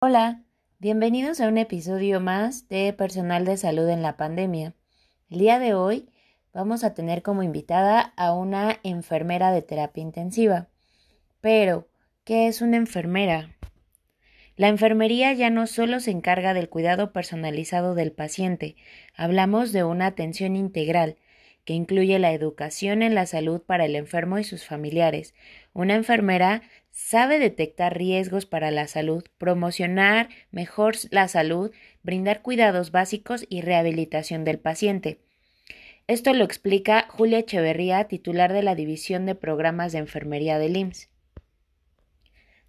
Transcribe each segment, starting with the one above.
Hola, bienvenidos a un episodio más de Personal de Salud en la Pandemia. El día de hoy vamos a tener como invitada a una enfermera de terapia intensiva. Pero, ¿qué es una enfermera? La enfermería ya no solo se encarga del cuidado personalizado del paciente, hablamos de una atención integral que incluye la educación en la salud para el enfermo y sus familiares. Una enfermera sabe detectar riesgos para la salud, promocionar mejor la salud, brindar cuidados básicos y rehabilitación del paciente. Esto lo explica Julia Echeverría, titular de la División de Programas de Enfermería del IMSS.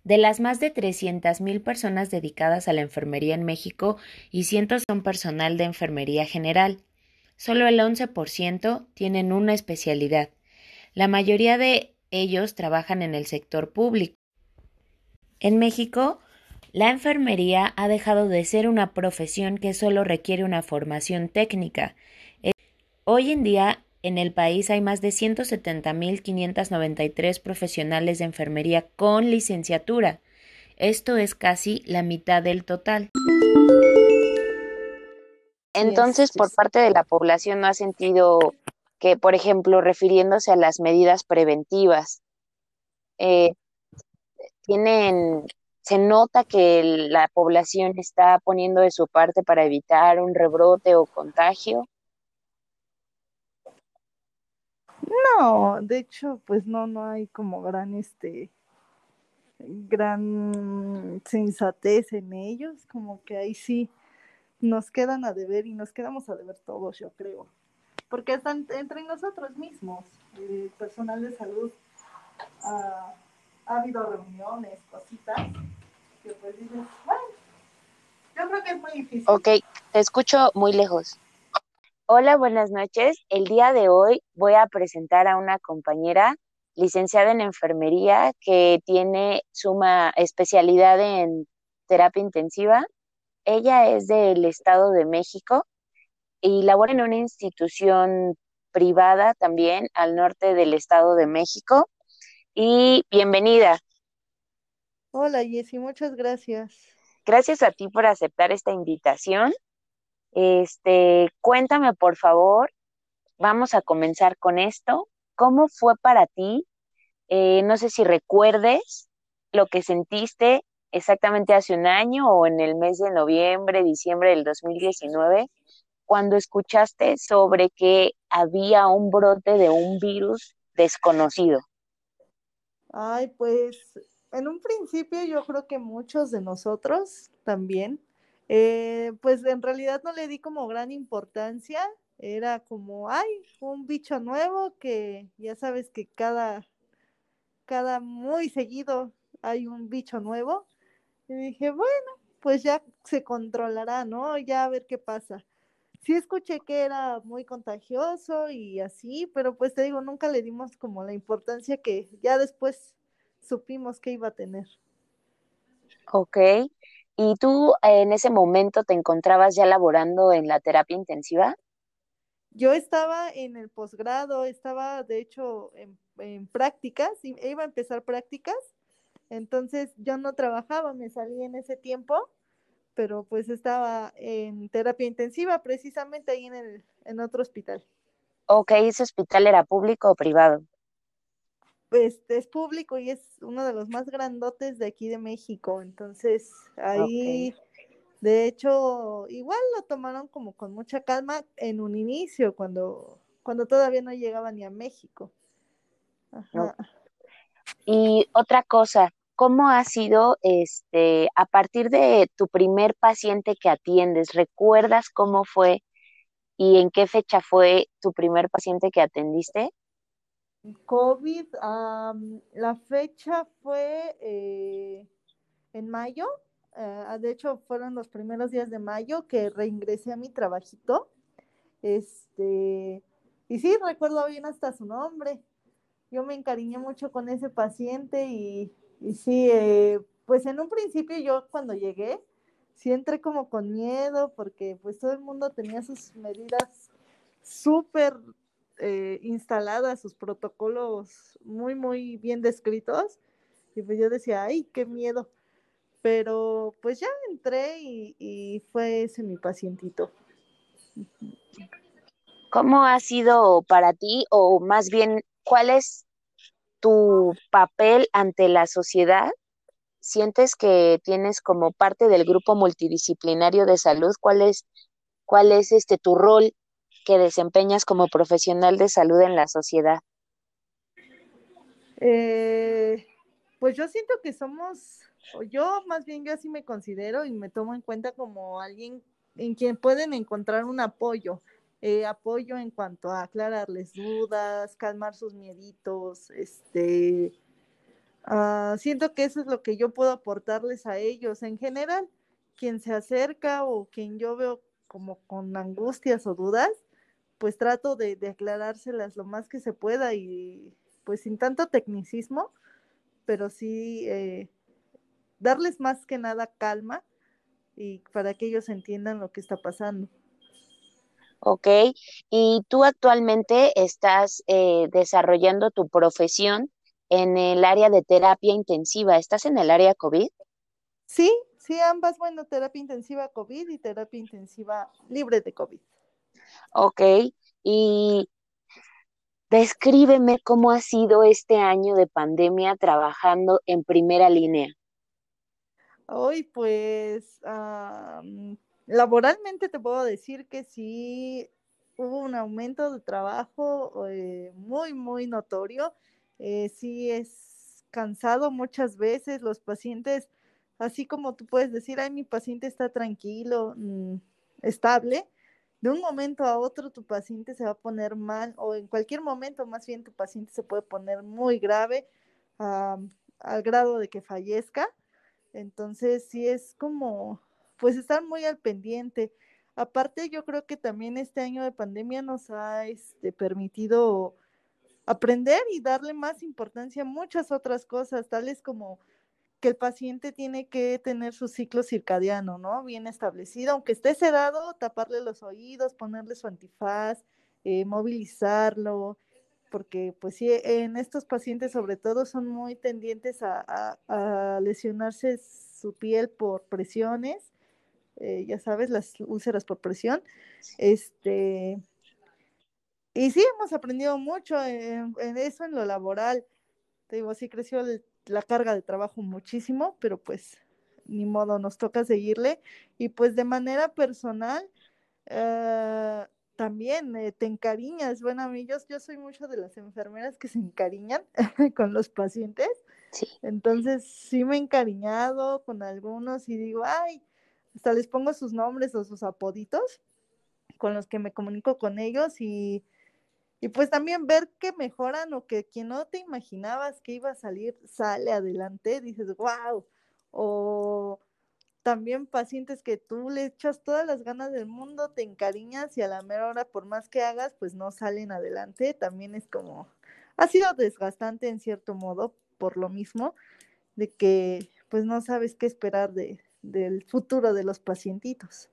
De las más de 300.000 personas dedicadas a la enfermería en México y cientos son personal de enfermería general. Solo el 11% tienen una especialidad. La mayoría de ellos trabajan en el sector público. En México, la enfermería ha dejado de ser una profesión que solo requiere una formación técnica. Hoy en día, en el país hay más de 170.593 profesionales de enfermería con licenciatura. Esto es casi la mitad del total. Entonces, por parte de la población no ha sentido que, por ejemplo, refiriéndose a las medidas preventivas, eh, tienen, se nota que la población está poniendo de su parte para evitar un rebrote o contagio. No, de hecho, pues no, no hay como gran, este, gran sensatez en ellos, como que ahí sí nos quedan a deber y nos quedamos a deber todos, yo creo. Porque están entre nosotros mismos, el personal de salud, ha habido reuniones, cositas, que pues dices, bueno, yo creo que es muy difícil. Ok, te escucho muy lejos. Hola, buenas noches. El día de hoy voy a presentar a una compañera licenciada en enfermería que tiene suma especialidad en terapia intensiva ella es del Estado de México y labora en una institución privada también al norte del Estado de México. Y bienvenida. Hola Jessy, muchas gracias. Gracias a ti por aceptar esta invitación. Este, cuéntame por favor, vamos a comenzar con esto. ¿Cómo fue para ti? Eh, no sé si recuerdes lo que sentiste exactamente hace un año o en el mes de noviembre, diciembre del 2019, cuando escuchaste sobre que había un brote de un virus desconocido? Ay, pues en un principio yo creo que muchos de nosotros también, eh, pues en realidad no le di como gran importancia, era como, ay, un bicho nuevo que ya sabes que cada, cada muy seguido hay un bicho nuevo y dije, bueno, pues ya se controlará, ¿no? Ya a ver qué pasa. Sí escuché que era muy contagioso y así, pero pues te digo, nunca le dimos como la importancia que ya después supimos que iba a tener. Ok. ¿Y tú en ese momento te encontrabas ya laborando en la terapia intensiva? Yo estaba en el posgrado, estaba de hecho en, en prácticas, iba a empezar prácticas entonces yo no trabajaba, me salí en ese tiempo, pero pues estaba en terapia intensiva precisamente ahí en, el, en otro hospital. Ok, ¿ese hospital era público o privado? Pues es público y es uno de los más grandotes de aquí de México. Entonces ahí, de hecho, igual lo tomaron como con mucha calma en un inicio, cuando, cuando todavía no llegaba ni a México. Ajá. Y otra cosa, ¿cómo ha sido este a partir de tu primer paciente que atiendes? ¿Recuerdas cómo fue y en qué fecha fue tu primer paciente que atendiste? COVID, la fecha fue eh, en mayo, eh, de hecho fueron los primeros días de mayo que reingresé a mi trabajito. Este, y sí, recuerdo bien hasta su nombre, yo me encariñé mucho con ese paciente y, sí, eh, pues en un principio yo cuando llegué, sí entré como con miedo porque pues todo el mundo tenía sus medidas súper eh, instaladas, sus protocolos muy, muy bien descritos. Y pues yo decía, ay, qué miedo. pero pues ya entré y, fue ese mi pacientito. ¿Cómo ha sido para ti o más bien cuál es tu papel ante la sociedad? ¿Sientes que tienes como parte del grupo multidisciplinario de salud? ¿Cuál es, cuál es este tu rol que desempeñas como profesional de salud en la sociedad? Eh, pues yo siento que somos yo más bien yo así me considero y me tomo en cuenta como alguien en quien pueden encontrar un apoyo, eh, apoyo en cuanto a aclararles dudas, calmar sus mieditos, este, ah, siento que eso es lo que yo puedo aportarles a ellos en general, quien se acerca o quien yo veo como con angustias o dudas, pues trato de, de aclarárselas lo más que se pueda y pues sin tanto tecnicismo, pero sí eh, darles más que nada calma y para que ellos entiendan lo que está pasando. Ok, y tú actualmente estás eh, desarrollando tu profesión en el área de terapia intensiva. ¿Estás en el área COVID? Sí, sí, ambas, bueno, terapia intensiva COVID y terapia intensiva libre de COVID. Ok, y descríbeme cómo ha sido este año de pandemia trabajando en primera línea. Hoy, pues, laboralmente te puedo decir que sí hubo un aumento de trabajo eh, muy, muy notorio. Eh, sí es cansado muchas veces. Los pacientes, así como tú puedes decir, ay, mi paciente está tranquilo, mm, estable. De un momento a otro tu paciente se va a poner mal o en cualquier momento más bien tu paciente se puede poner muy grave al grado de que fallezca. Entonces, sí es como, pues estar muy al pendiente. Aparte, yo creo que también este año de pandemia nos ha este, permitido aprender y darle más importancia a muchas otras cosas, tales como que el paciente tiene que tener su ciclo circadiano, ¿no? Bien establecido, aunque esté sedado, taparle los oídos, ponerle su antifaz, eh, movilizarlo, porque pues sí, en estos pacientes sobre todo son muy tendientes a, lesionarse su piel por presiones, eh, ya sabes, las úlceras por presión. Este, y sí, hemos aprendido mucho en, eso, en lo laboral. Te digo, sí creció la carga de trabajo muchísimo, pero pues ni modo, nos toca seguirle. Y pues de manera personal, uh, también eh, te encariñas. Bueno, a mí yo, soy mucho de las enfermeras que se encariñan con los pacientes. Entonces sí me he encariñado con algunos y digo, ay, hasta les pongo sus nombres o sus apoditos con los que me comunico con ellos y, y pues también ver que mejoran o que quien no te imaginabas que iba a salir sale adelante, dices, wow, o también pacientes que tú le echas todas las ganas del mundo, te encariñas y a la mera hora, por más que hagas, pues no salen adelante. También es como, ha sido desgastante en cierto modo, por lo mismo, de que pues no sabes qué esperar de, del futuro de los pacientitos.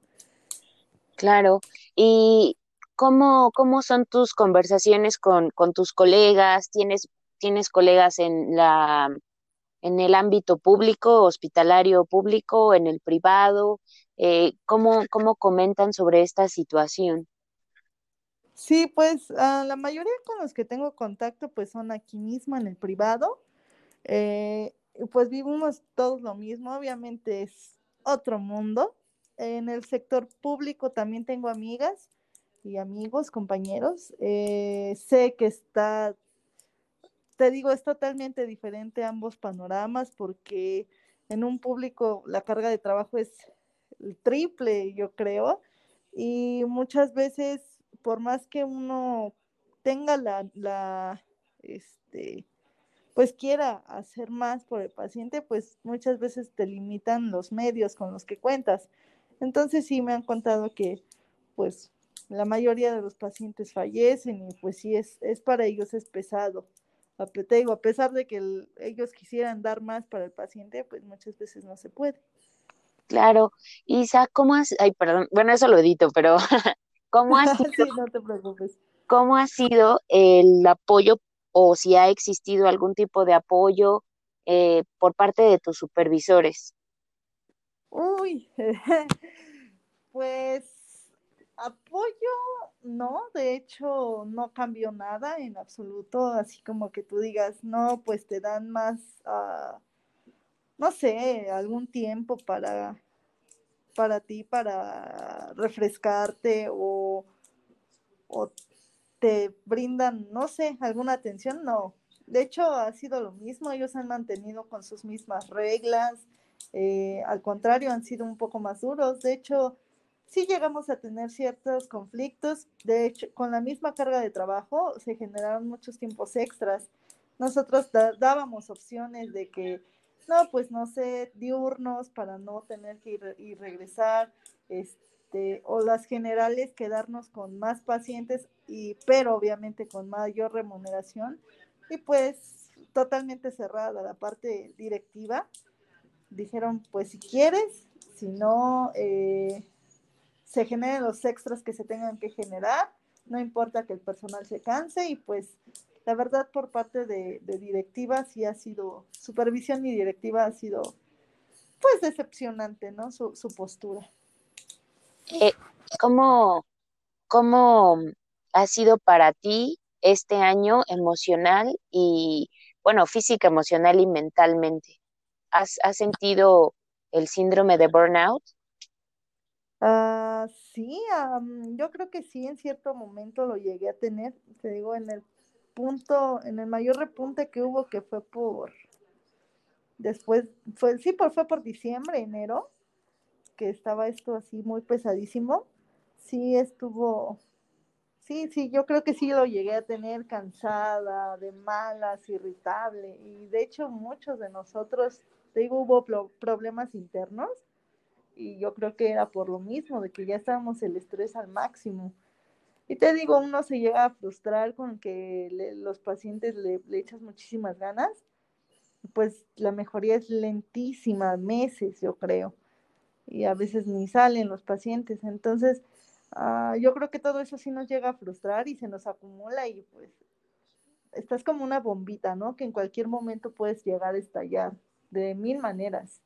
Claro, y ¿cómo, cómo son tus conversaciones con, con tus colegas? ¿Tienes, ¿Tienes colegas en la en el ámbito público, hospitalario público, en el privado? Eh, ¿cómo, ¿Cómo comentan sobre esta situación? Sí, pues ah, la mayoría con los que tengo contacto pues son aquí mismo en el privado. Eh, pues vivimos todos lo mismo, obviamente es otro mundo. En el sector público también tengo amigas y amigos, compañeros. Eh, sé que está te digo, es totalmente diferente ambos panoramas porque en un público la carga de trabajo es el triple, yo creo, y muchas veces, por más que uno tenga la, este, pues quiera hacer más por el paciente, pues muchas veces te limitan los medios con los que cuentas. Entonces sí me han contado que pues la mayoría de los pacientes fallecen y pues sí es, es para ellos es pesado te digo, a pesar de que ellos quisieran dar más para el paciente, pues muchas veces no se puede. Claro. Isa, ¿cómo has, ay, perdón, bueno, eso lo edito, pero ¿cómo ha sido, sí, no te preocupes. ¿Cómo ha sido el apoyo o si ha existido algún tipo de apoyo eh, por parte de tus supervisores? Uy, pues apoyo, no, de hecho no cambió nada en absoluto, así como que tú digas, no, pues te dan más, uh, no sé, algún tiempo para, para ti, para refrescarte o, o te brindan, no sé, alguna atención, no. De hecho, ha sido lo mismo, ellos han mantenido con sus mismas reglas, eh, al contrario, han sido un poco más duros. De hecho, sí llegamos a tener ciertos conflictos. De hecho, con la misma carga de trabajo se generaron muchos tiempos extras. Nosotros dábamos opciones de que, no, pues no sé, diurnos para no tener que ir y regresar, este, o las generales quedarnos con más pacientes, y, pero obviamente con mayor remuneración. Y pues totalmente cerrada la parte directiva. Dijeron, pues si quieres, si no, eh, se generen los extras que se tengan que generar, no importa que el personal se canse y pues la verdad por parte de, directiva sí ha sido, supervisión y directiva ha sido pues decepcionante, ¿no? Su, postura. Eh, ¿cómo, ¿Cómo ha sido para ti este año emocional y, bueno, física, emocional y mentalmente? ¿Has, has sentido el síndrome de burnout? Ah, sí, yo creo que sí, en cierto momento lo llegué a tener, te digo, en el punto, en el mayor repunte que hubo, que fue por, después, fue, sí, por, fue por diciembre, enero, que estaba esto así muy pesadísimo, sí estuvo, sí, sí, yo creo que sí lo llegué a tener cansada, de malas, irritable, y de hecho muchos de nosotros, te digo, hubo problemas internos, y yo creo que era por lo mismo, de que ya estábamos el estrés al máximo. Y te digo, uno se llega a frustrar con que los pacientes le, le, echas muchísimas ganas, pues la mejoría es lentísima, meses yo creo, y a veces ni salen los pacientes. Entonces, uh, yo creo que todo eso sí nos llega a frustrar y se nos acumula y pues estás como una bombita, ¿no? Que en cualquier momento puedes llegar a estallar de mil maneras.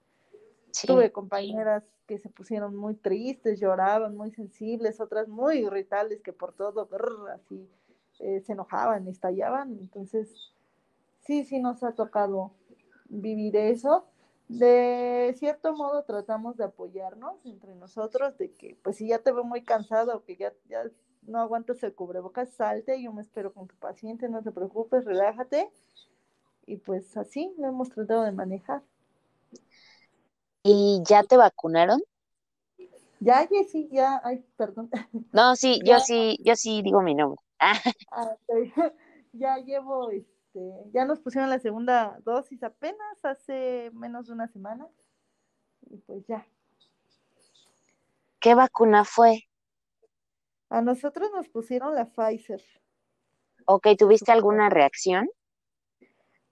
Tuve compañeras que se pusieron muy tristes, lloraban, muy sensibles, otras muy irritables que por todo, así, eh, se enojaban, estallaban. Entonces, sí, sí nos ha tocado vivir eso. De cierto modo tratamos de apoyarnos entre nosotros, de que pues si ya te veo muy cansado, que ya, ya no aguantas el cubrebocas, salte, yo me espero con tu paciente, no te preocupes, relájate. Y pues así lo hemos tratado de manejar. ¿Y ya te vacunaron? Ya, sí, ya, ay, perdón. No, sí, yo sí, yo sí digo mi nombre. Ah, ya llevo, este, ya nos pusieron la segunda dosis apenas hace menos de una semana. Y pues ya. ¿Qué vacuna fue? A nosotros nos pusieron la Pfizer. Ok, ¿tuviste alguna reacción?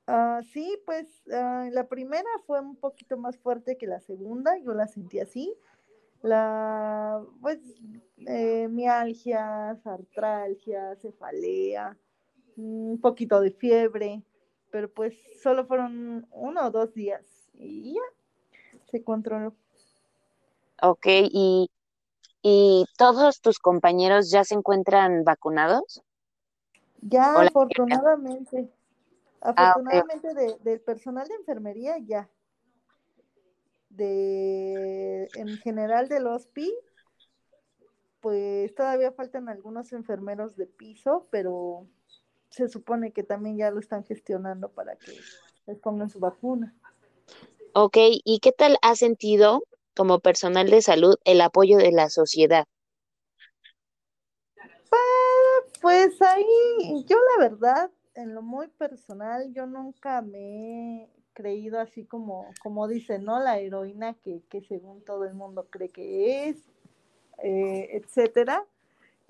Ah, sí, pues ah, la primera fue un poquito más fuerte que la segunda, yo la sentí así. La, pues, eh, mialgias, artralgia, cefalea, un poquito de fiebre, pero pues solo fueron uno o dos días y ya se controló. Ok, ¿y, y todos tus compañeros ya se encuentran vacunados? Ya, afortunadamente. Ah, Afortunadamente del personal de enfermería ya. De en general del HOSPI, pues todavía faltan algunos enfermeros de piso, pero se supone que también ya lo están gestionando para que les pongan su vacuna. Ok, ¿y qué tal ha sentido como personal de salud el apoyo de la sociedad? Pues, ahí, yo la verdad, en lo muy personal, yo nunca me he creído así como, como dice, ¿no? La heroína que, que según todo el mundo cree que es, eh, etcétera.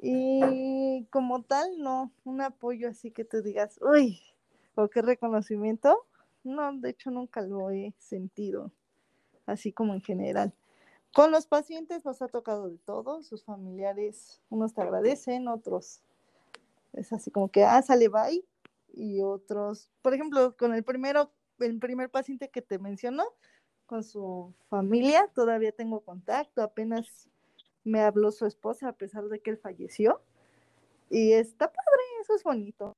Y como tal, no, un apoyo así que tú digas, uy, o qué reconocimiento, no, de hecho nunca lo he sentido, así como en general. Con los pacientes nos ha tocado de todo, sus familiares, unos te agradecen, otros es así como que, ah, sale, bye, y otros, por ejemplo, con el primero, el primer paciente que te mencionó, con su familia, todavía tengo contacto, apenas me habló su esposa a pesar de que él falleció. Y está padre, eso es bonito.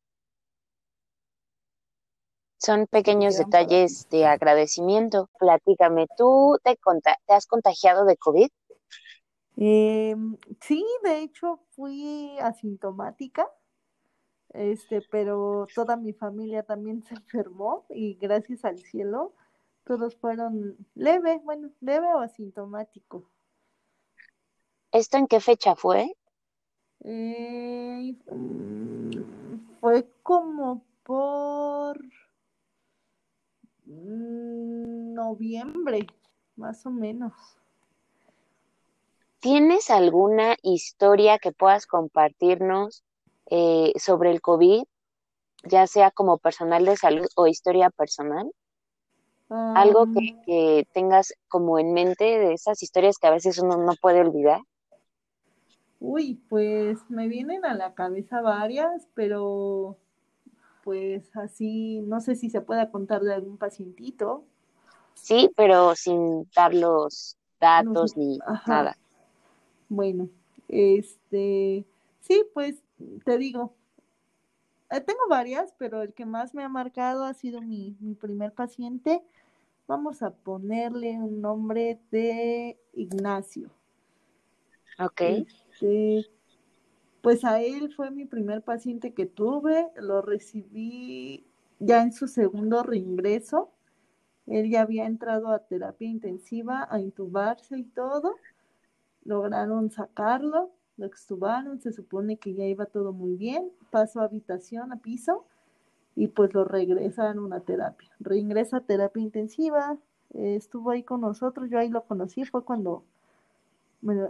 Son pequeños detalles de agradecimiento. Platícame, ¿tú te, te has contagiado de COVID? Eh, sí, de hecho fui asintomática, este, pero toda mi familia también se enfermó y gracias al cielo todos fueron leve, bueno, leve o asintomático. ¿Esto en qué fecha fue? Eh, mm, fue como por mm, noviembre, más o menos. ¿Tienes alguna historia que puedas compartirnos eh, sobre el COVID, ya sea como personal de salud o historia personal? Algo que, tengas como en mente de esas historias que a veces uno no puede olvidar. Uy, pues me vienen a la cabeza varias, pero pues así, no sé si se pueda contar de algún pacientito. Sí, pero sin dar los datos ni nada. Bueno, este, sí, pues te digo, eh, tengo varias, pero el que más me ha marcado ha sido mi, mi primer paciente. Vamos a ponerle un nombre de Ignacio. Ok. Este, pues a él fue mi primer paciente que tuve, lo recibí ya en su segundo reingreso. Él ya había entrado a terapia intensiva, a intubarse y todo. Lograron sacarlo, lo extubaron, se supone que ya iba todo muy bien. Pasó a habitación, a piso, y pues lo regresaron a terapia. Reingresa a terapia intensiva, estuvo ahí con nosotros, yo ahí lo conocí, fue cuando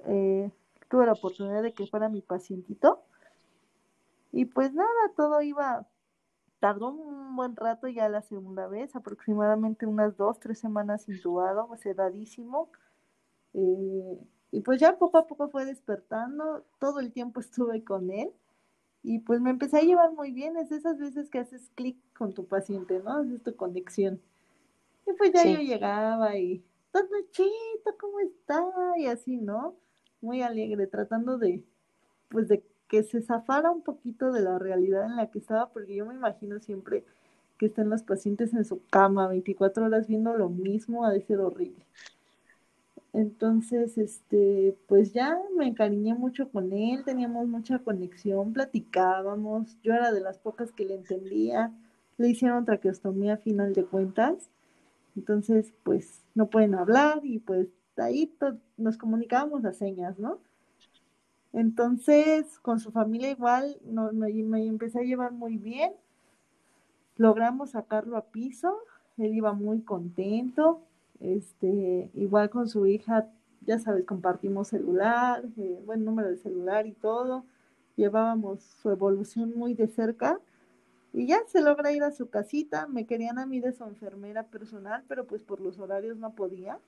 eh, tuve la oportunidad de que fuera mi pacientito. Y pues nada, todo iba, tardó un buen rato ya la segunda vez, aproximadamente unas dos, tres semanas intubado, sedadísimo. Eh, y pues ya poco a poco fue despertando, todo el tiempo estuve con él y pues me empecé a llevar muy bien, es esas veces que haces clic con tu paciente, ¿no? Es tu conexión. Y pues ya yo llegaba y, todo chito, ¿cómo está? Y así, ¿no? Muy alegre, tratando de, pues de que se zafara un poquito de la realidad en la que estaba, porque yo me imagino siempre que están los pacientes en su cama 24 horas viendo lo mismo, ha de ser horrible. Entonces, este, pues ya me encariñé mucho con él, teníamos mucha conexión, platicábamos, yo era de las pocas que le entendía, le hicieron traqueostomía a final de cuentas, entonces, pues no pueden hablar y pues ahí nos comunicábamos las señas, ¿no? Entonces, con su familia igual me, empecé a llevar muy bien, logramos sacarlo a piso, él iba muy contento, este, igual con su hija, ya sabes, compartimos celular, eh, buen número de celular y todo. Llevábamos su evolución muy de cerca y ya se logra ir a su casita. Me querían a mí de su enfermera personal, pero pues por los horarios no podía.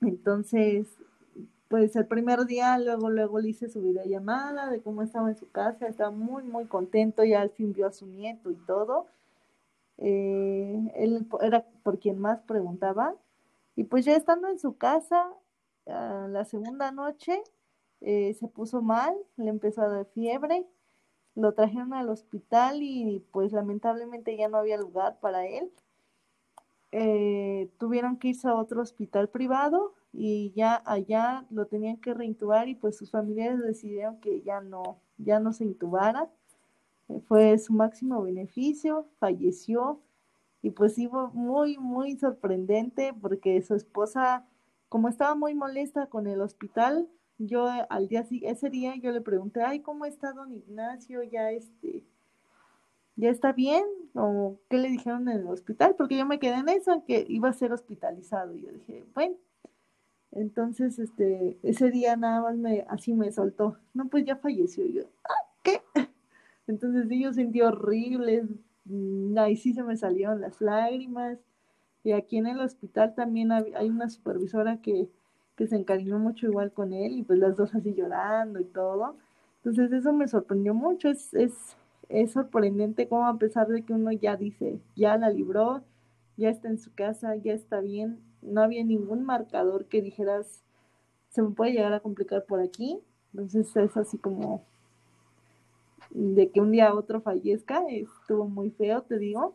Entonces, pues el primer día, luego, luego le hice su videollamada de cómo estaba en su casa, estaba muy, muy contento, ya al fin vio a su nieto y todo. Eh, él era por quien más preguntaba. Y pues ya estando en su casa, la segunda noche eh, se puso mal, le empezó a dar fiebre, lo trajeron al hospital y pues lamentablemente ya no había lugar para él. Eh, tuvieron que irse a otro hospital privado y ya allá lo tenían que reintubar y pues sus familiares decidieron que ya no, ya no se intubara fue su máximo beneficio, falleció y pues sí fue muy, muy sorprendente porque su esposa, como estaba muy molesta con el hospital, yo al día ese día yo le pregunté, ay, ¿cómo está don Ignacio? Ya este, ya está bien, o qué le dijeron en el hospital, porque yo me quedé en eso, que iba a ser hospitalizado. Y yo dije, bueno, entonces este, ese día nada más me, así me soltó, no, pues ya falleció. Y yo, ah, ¿qué? Entonces sí, yo sentí horrible, mm, ahí sí se me salieron las lágrimas. Y aquí en el hospital también hay una supervisora que, se encariñó mucho igual con él y pues las dos así llorando y todo. Entonces eso me sorprendió mucho, es, es, es sorprendente cómo a pesar de que uno ya dice, ya la libró, ya está en su casa, ya está bien, no había ningún marcador que dijeras, se me puede llegar a complicar por aquí. Entonces es así como de que un día a otro fallezca, estuvo muy feo, te digo.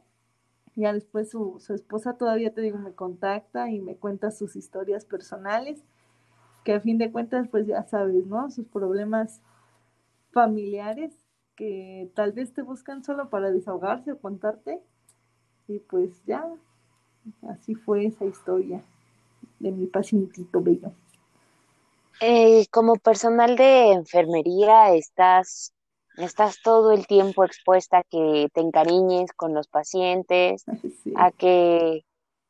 Ya después su, su esposa todavía, te digo, me contacta y me cuenta sus historias personales, que a fin de cuentas, pues ya sabes, ¿no? Sus problemas familiares que tal vez te buscan solo para desahogarse o contarte. Y pues ya, así fue esa historia de mi pacientito bello. Eh, como personal de enfermería, estás, estás todo el tiempo expuesta a que te encariñes con los pacientes, a que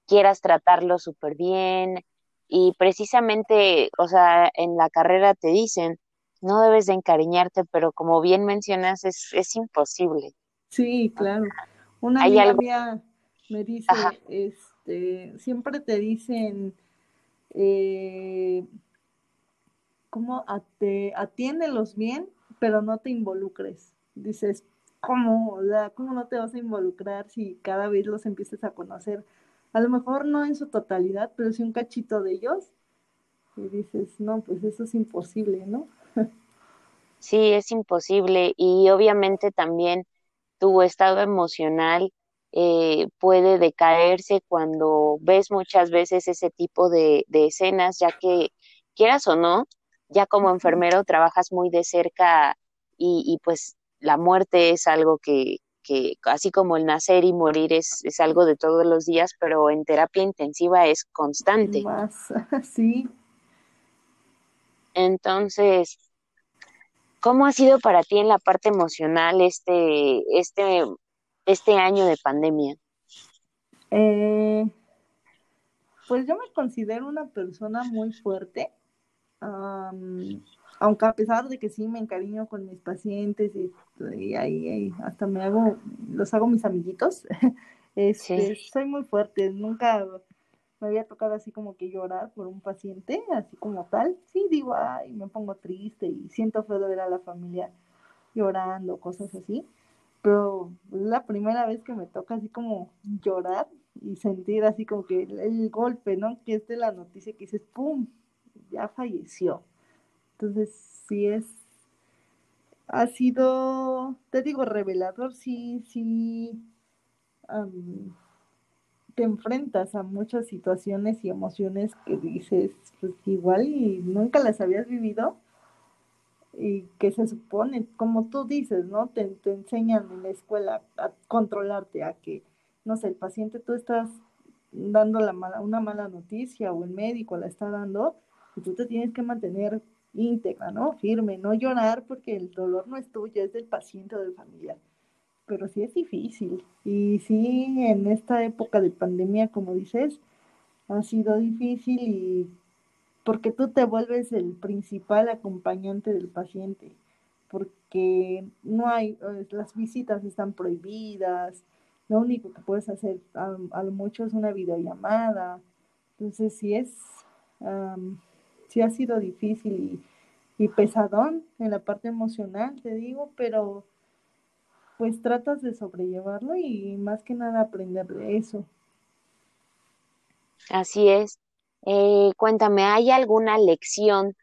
quieras tratarlos súper bien. Y precisamente, o sea, en la carrera te dicen, no debes de encariñarte, pero como bien mencionas, es, es imposible. Sí, claro. Una amiga mía me dice, este, siempre te dicen, eh, como te atiéndelos bien, pero no te involucres. Dices, ¿cómo? O sea, ¿cómo no te vas a involucrar si cada vez los empieces a conocer? A lo mejor no en su totalidad, pero sí un cachito de ellos. Y dices, no, pues eso es imposible, ¿no? Sí, es imposible. Y obviamente también tu estado emocional eh, puede decaerse cuando ves muchas veces ese tipo de, de escenas, ya que quieras o no, ya como enfermero trabajas muy de cerca y, pues la muerte es algo que, que, así como el nacer y morir es, es, algo de todos los días, pero en terapia intensiva es constante. Más, sí. Entonces, ¿cómo ha sido para ti en la parte emocional este, este, este año de pandemia? Eh, pues yo me considero una persona muy fuerte aunque a pesar de que sí me encariño con mis pacientes y, ahí, hasta me hago, los hago mis amiguitos, este, soy muy fuerte, nunca me había tocado así como que llorar por un paciente, así como tal. Sí, digo, ay, me pongo triste y siento feo ver a la familia llorando, cosas así. Pero es la primera vez que me toca así como llorar y sentir así como que el, el golpe, ¿no? Que es de la noticia que dices, ¡pum! ya falleció. Entonces, sí es, ha sido, te digo, revelador, sí, sí, te enfrentas a muchas situaciones y emociones que dices, pues igual y nunca las habías vivido y que se supone, como tú dices, ¿no? Te, te enseñan en la escuela a controlarte, a que, no sé, el paciente tú estás dando la mala, una mala noticia o el médico la está dando, y tú te tienes que mantener íntegra, ¿no? Firme, no llorar porque el dolor no es tuyo, es del paciente o del familiar. Pero sí es difícil. Y sí, en esta época de pandemia, como dices, ha sido difícil y porque tú te vuelves el principal acompañante del paciente, porque no hay, las visitas están prohibidas, lo único que puedes hacer a, lo mucho es una videollamada, entonces sí es, sí ha sido difícil y, pesadón en la parte emocional, te digo, pero pues tratas de sobrellevarlo y más que nada aprender de eso. Así es. Eh, cuéntame, ¿hay alguna lección,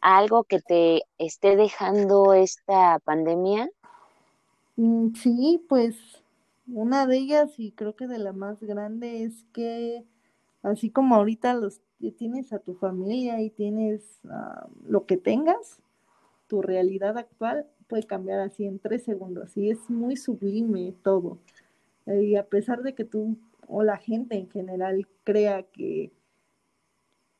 algo que te esté dejando esta pandemia? Mm, sí, pues una de ellas y creo que de la más grande es que así como ahorita los tienes a tu familia y tienes ah, lo que tengas, tu realidad actual puede cambiar así en tres segundos y es muy sublime todo. y a pesar de que tú o la gente en general crea que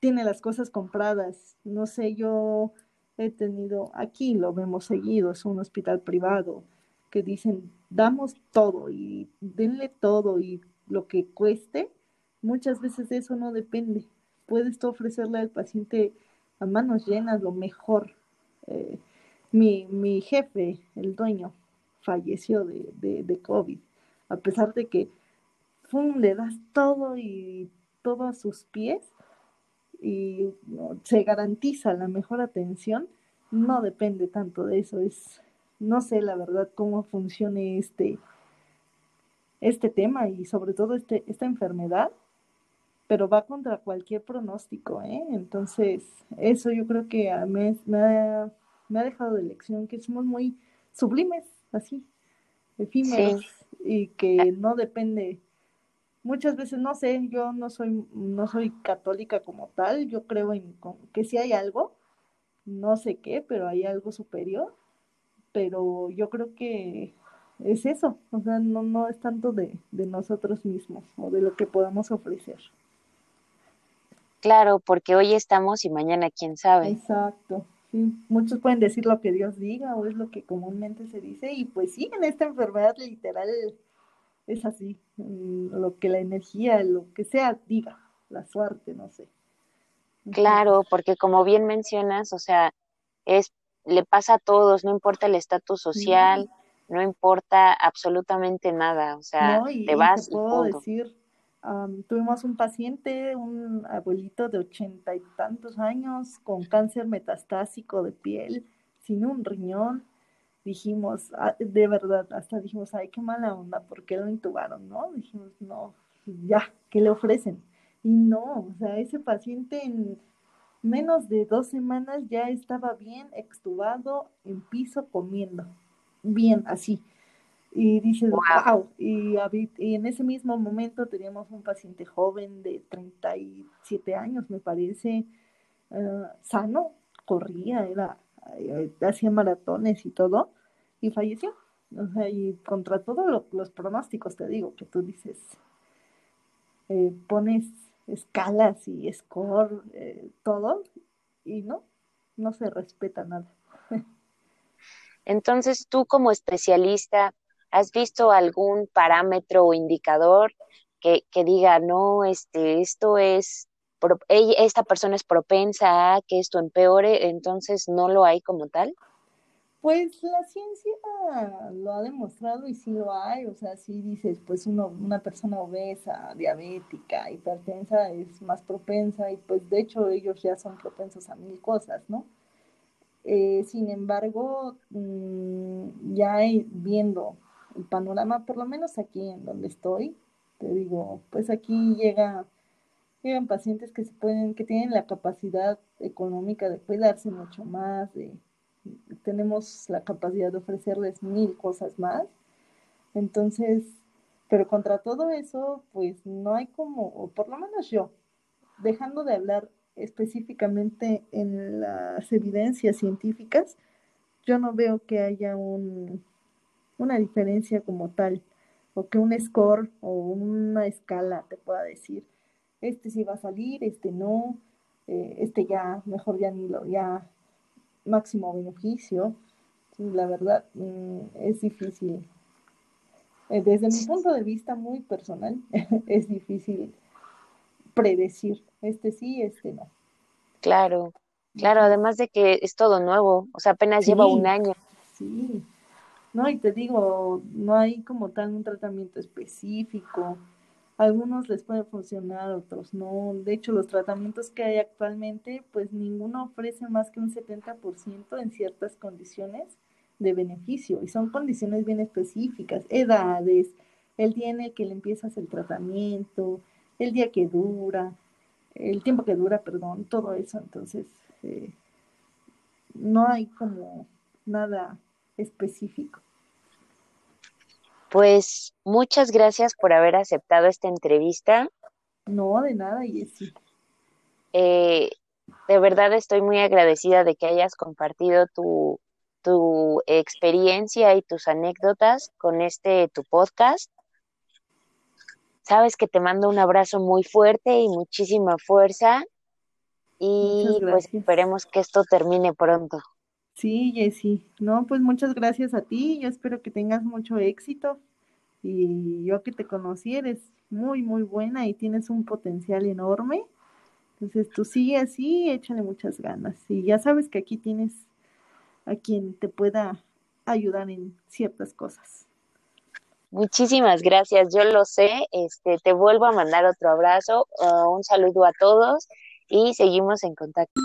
tiene las cosas compradas, no sé, yo he tenido, aquí lo vemos seguido, es un hospital privado, que dicen, damos todo y denle todo y lo que cueste, muchas veces eso no depende puedes tú ofrecerle al paciente a manos llenas lo mejor. Eh, mi, mi, jefe, el dueño, falleció de, de, COVID, a pesar de que le das todo y todo a sus pies y se garantiza la mejor atención, no depende tanto de eso. Es, no sé la verdad cómo funcione este, este tema y sobre todo este, esta enfermedad, pero va contra cualquier pronóstico, ¿eh? Entonces, eso yo creo que a mí me, ha, me ha dejado de lección que somos muy sublimes, así, efímeros, y que no depende muchas veces no sé, yo no soy no soy católica como tal, yo creo en que si hay algo, no sé qué, pero hay algo superior, pero yo creo que es eso, o sea, no, no es tanto de, de nosotros mismos o de lo que podamos ofrecer. Claro, porque hoy estamos y mañana quién sabe. Exacto. Sí, muchos pueden decir lo que Dios diga o es lo que comúnmente se dice y pues sí, en esta enfermedad literal es así, mm, lo que la energía, lo que sea, diga, la suerte, no sé. Claro, porque como bien mencionas, o sea, es le pasa a todos, no importa el estatus social, no importa absolutamente nada, o sea, te vas y, puedo decir, tuvimos un paciente, un abuelito de ochenta y tantos años con cáncer metastásico de piel, sin un riñón, dijimos, ah, de verdad, hasta dijimos, ay, qué mala onda, ¿por qué lo intubaron? ¿No? Dijimos, no, ya, ¿qué le ofrecen? Y no, o sea, ese paciente en menos de dos semanas ya estaba bien extubado en piso comiendo, bien así. Y dices, wow, Y, y, en ese mismo momento teníamos un paciente joven de 37 años, me parece, eh, sano, corría, era, eh, hacía maratones y todo, y falleció. O sea, y contra todos los pronósticos, te digo, que tú dices, eh, pones escalas y score, eh, todo, y no, no se respeta nada. Entonces, tú como especialista, ¿has visto algún parámetro o indicador que, diga, no, este, esto es, esta persona es propensa a que esto empeore, entonces no lo hay como tal? Pues la ciencia lo ha demostrado y sí lo hay, o sea, sí dices, pues uno, una persona obesa, diabética, hipertensa es más propensa y pues de hecho ellos ya son propensos a mil cosas, ¿no? Eh, sin embargo, mm, ya viendo el panorama, por lo menos aquí en donde estoy, te digo, pues aquí llega, llegan pacientes que se pueden, que tienen la capacidad económica de cuidarse mucho más, de tenemos la capacidad de ofrecerles mil cosas más. Entonces, pero contra todo eso, pues no hay como, o por lo menos yo, dejando de hablar específicamente en las evidencias científicas, yo no veo que haya un, una diferencia como tal, o que un score o una escala te pueda decir, este sí va a salir, este no, eh, este ya, mejor ya ni lo, ya máximo beneficio, la verdad mm, es difícil. Eh, desde mi punto de vista muy personal, es difícil predecir este sí, este no. Claro, claro, además de que es todo nuevo, o sea, apenas lleva un año. Sí, no, y te digo, no hay como tal un tratamiento específico algunos les puede funcionar, otros no. De hecho, los tratamientos que hay actualmente, pues ninguno ofrece más que un 70% en ciertas condiciones de beneficio. Y son condiciones bien específicas, edades, el día en el que le empiezas el tratamiento, el día que dura, el tiempo que dura, perdón, todo eso. Entonces, eh, no hay como nada específico. Pues muchas gracias por haber aceptado esta entrevista. No, de nada, Jessy. Eh, de verdad estoy muy agradecida de que hayas compartido tu, tu experiencia y tus anécdotas con este tu podcast. Sabes que te mando un abrazo muy fuerte y muchísima fuerza y pues esperemos que esto termine pronto. Sí, Jessy. No, pues muchas gracias a ti. Yo espero que tengas mucho éxito. Y yo que te conocí eres muy, muy buena y tienes un potencial enorme. Entonces tú sigue así, échale muchas ganas. Y ya sabes que aquí tienes a quien te pueda ayudar en ciertas cosas. Muchísimas gracias, yo lo sé. Este, te vuelvo a mandar otro abrazo, uh, un saludo a todos y seguimos en contacto.